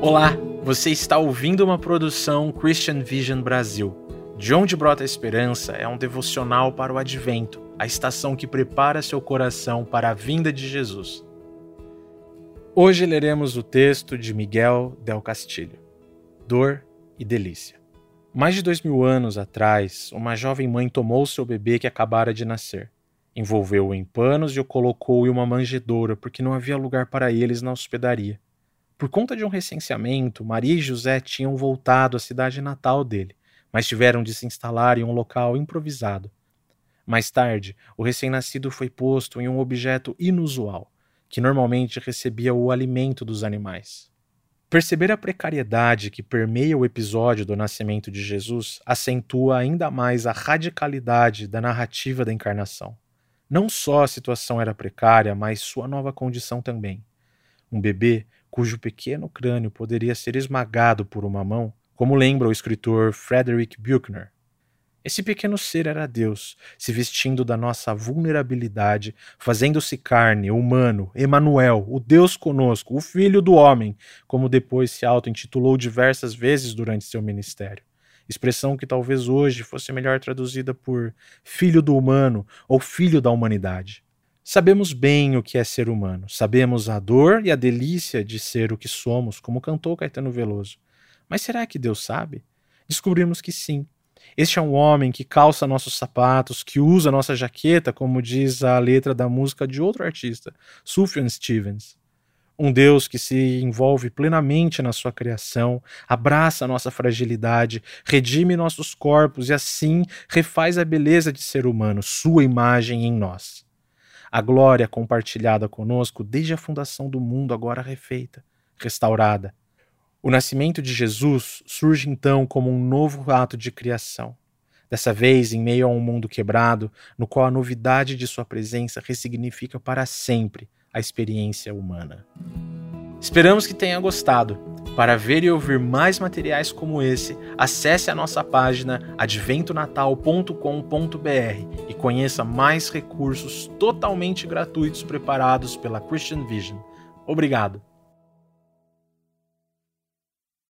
Olá, você está ouvindo uma produção Christian Vision Brasil. De onde brota a esperança é um devocional para o advento, a estação que prepara seu coração para a vinda de Jesus. Hoje leremos o texto de Miguel Del Castillo, Dor e Delícia. Mais de dois mil anos atrás, uma jovem mãe tomou seu bebê que acabara de nascer, envolveu-o em panos e o colocou em uma manjedoura porque não havia lugar para eles na hospedaria. Por conta de um recenseamento, Maria e José tinham voltado à cidade natal dele, mas tiveram de se instalar em um local improvisado. Mais tarde, o recém-nascido foi posto em um objeto inusual, que normalmente recebia o alimento dos animais. Perceber a precariedade que permeia o episódio do nascimento de Jesus acentua ainda mais a radicalidade da narrativa da encarnação. Não só a situação era precária, mas sua nova condição também. Um bebê cujo pequeno crânio poderia ser esmagado por uma mão, como lembra o escritor Frederick Buechner. Esse pequeno ser era Deus, se vestindo da nossa vulnerabilidade, fazendo-se carne, humano, Emanuel, o Deus conosco, o Filho do Homem, como depois se auto-intitulou diversas vezes durante seu ministério. Expressão que talvez hoje fosse melhor traduzida por Filho do Humano ou Filho da Humanidade. Sabemos bem o que é ser humano, sabemos a dor e a delícia de ser o que somos, como cantou Caetano Veloso. Mas será que Deus sabe? Descobrimos que sim. Este é um homem que calça nossos sapatos, que usa nossa jaqueta, como diz a letra da música de outro artista, Sufjan Stevens. Um Deus que se envolve plenamente na sua criação, abraça nossa fragilidade, redime nossos corpos e assim refaz a beleza de ser humano, sua imagem em nós a glória compartilhada conosco desde a fundação do mundo, agora refeita, restaurada. O nascimento de Jesus surge então como um novo ato de criação. Dessa vez, em meio a um mundo quebrado, no qual a novidade de sua presença ressignifica para sempre a experiência humana. Esperamos que tenha gostado. Para ver e ouvir mais materiais como esse, acesse a nossa página adventonatal.com.br e conheça mais recursos totalmente gratuitos preparados pela Christian Vision. Obrigado!